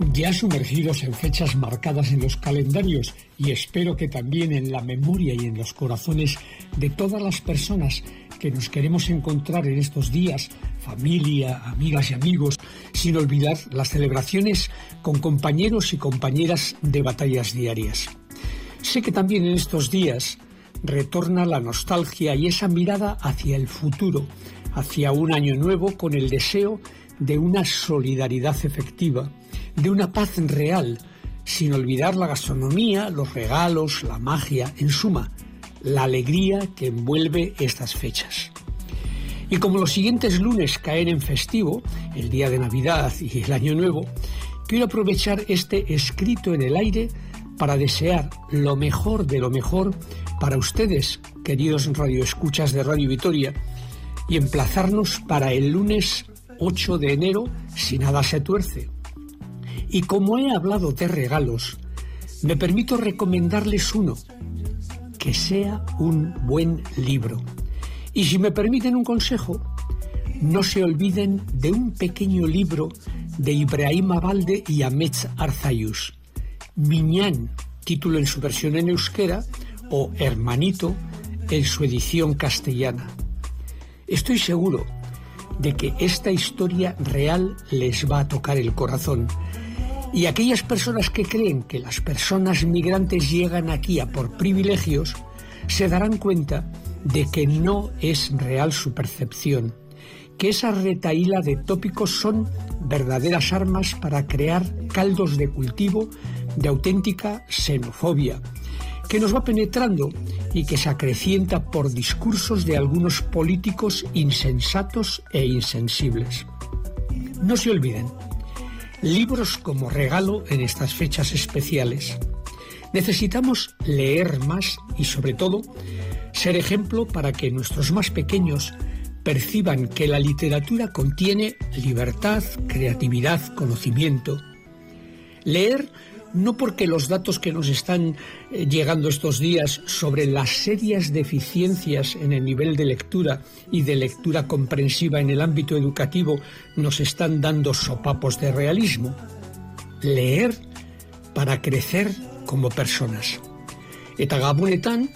Ya sumergidos en fechas marcadas en los calendarios y espero que también en la memoria y en los corazones de todas las personas que nos queremos encontrar en estos días, familia, amigas y amigos, sin olvidar las celebraciones con compañeros y compañeras de batallas diarias. Sé que también en estos días retorna la nostalgia y esa mirada hacia el futuro, hacia un año nuevo con el deseo de una solidaridad efectiva, de una paz real, sin olvidar la gastronomía, los regalos, la magia, en suma, la alegría que envuelve estas fechas. Y como los siguientes lunes caen en festivo, el día de Navidad y el Año Nuevo, quiero aprovechar este escrito en el aire para desear lo mejor de lo mejor para ustedes, queridos radioescuchas de Radio Vitoria, y emplazarnos para el lunes 8 de enero si nada se tuerce. Y como he hablado de regalos, me permito recomendarles uno, que sea un buen libro. Y si me permiten un consejo, no se olviden de un pequeño libro de Ibrahim Abalde y Ametz Arzayus, Miñán, título en su versión en euskera, o Hermanito en su edición castellana. Estoy seguro de que esta historia real les va a tocar el corazón. Y aquellas personas que creen que las personas migrantes llegan aquí a por privilegios, se darán cuenta de que no es real su percepción, que esa retaíla de tópicos son verdaderas armas para crear caldos de cultivo de auténtica xenofobia, que nos va penetrando y que se acrecienta por discursos de algunos políticos insensatos e insensibles. No se olviden, libros como regalo en estas fechas especiales. Necesitamos leer más y sobre todo ser ejemplo para que nuestros más pequeños perciban que la literatura contiene libertad, creatividad, conocimiento. Leer no porque los datos que nos están eh, llegando estos días sobre las serias deficiencias en el nivel de lectura y de lectura comprensiva en el ámbito educativo nos están dando sopapos de realismo. Leer para crecer como personas. Eta gabonetan,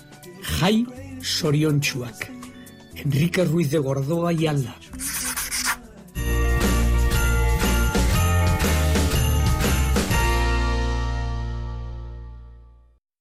jai soriontsuak. Enrique Ruiz de Gordoa y Alda.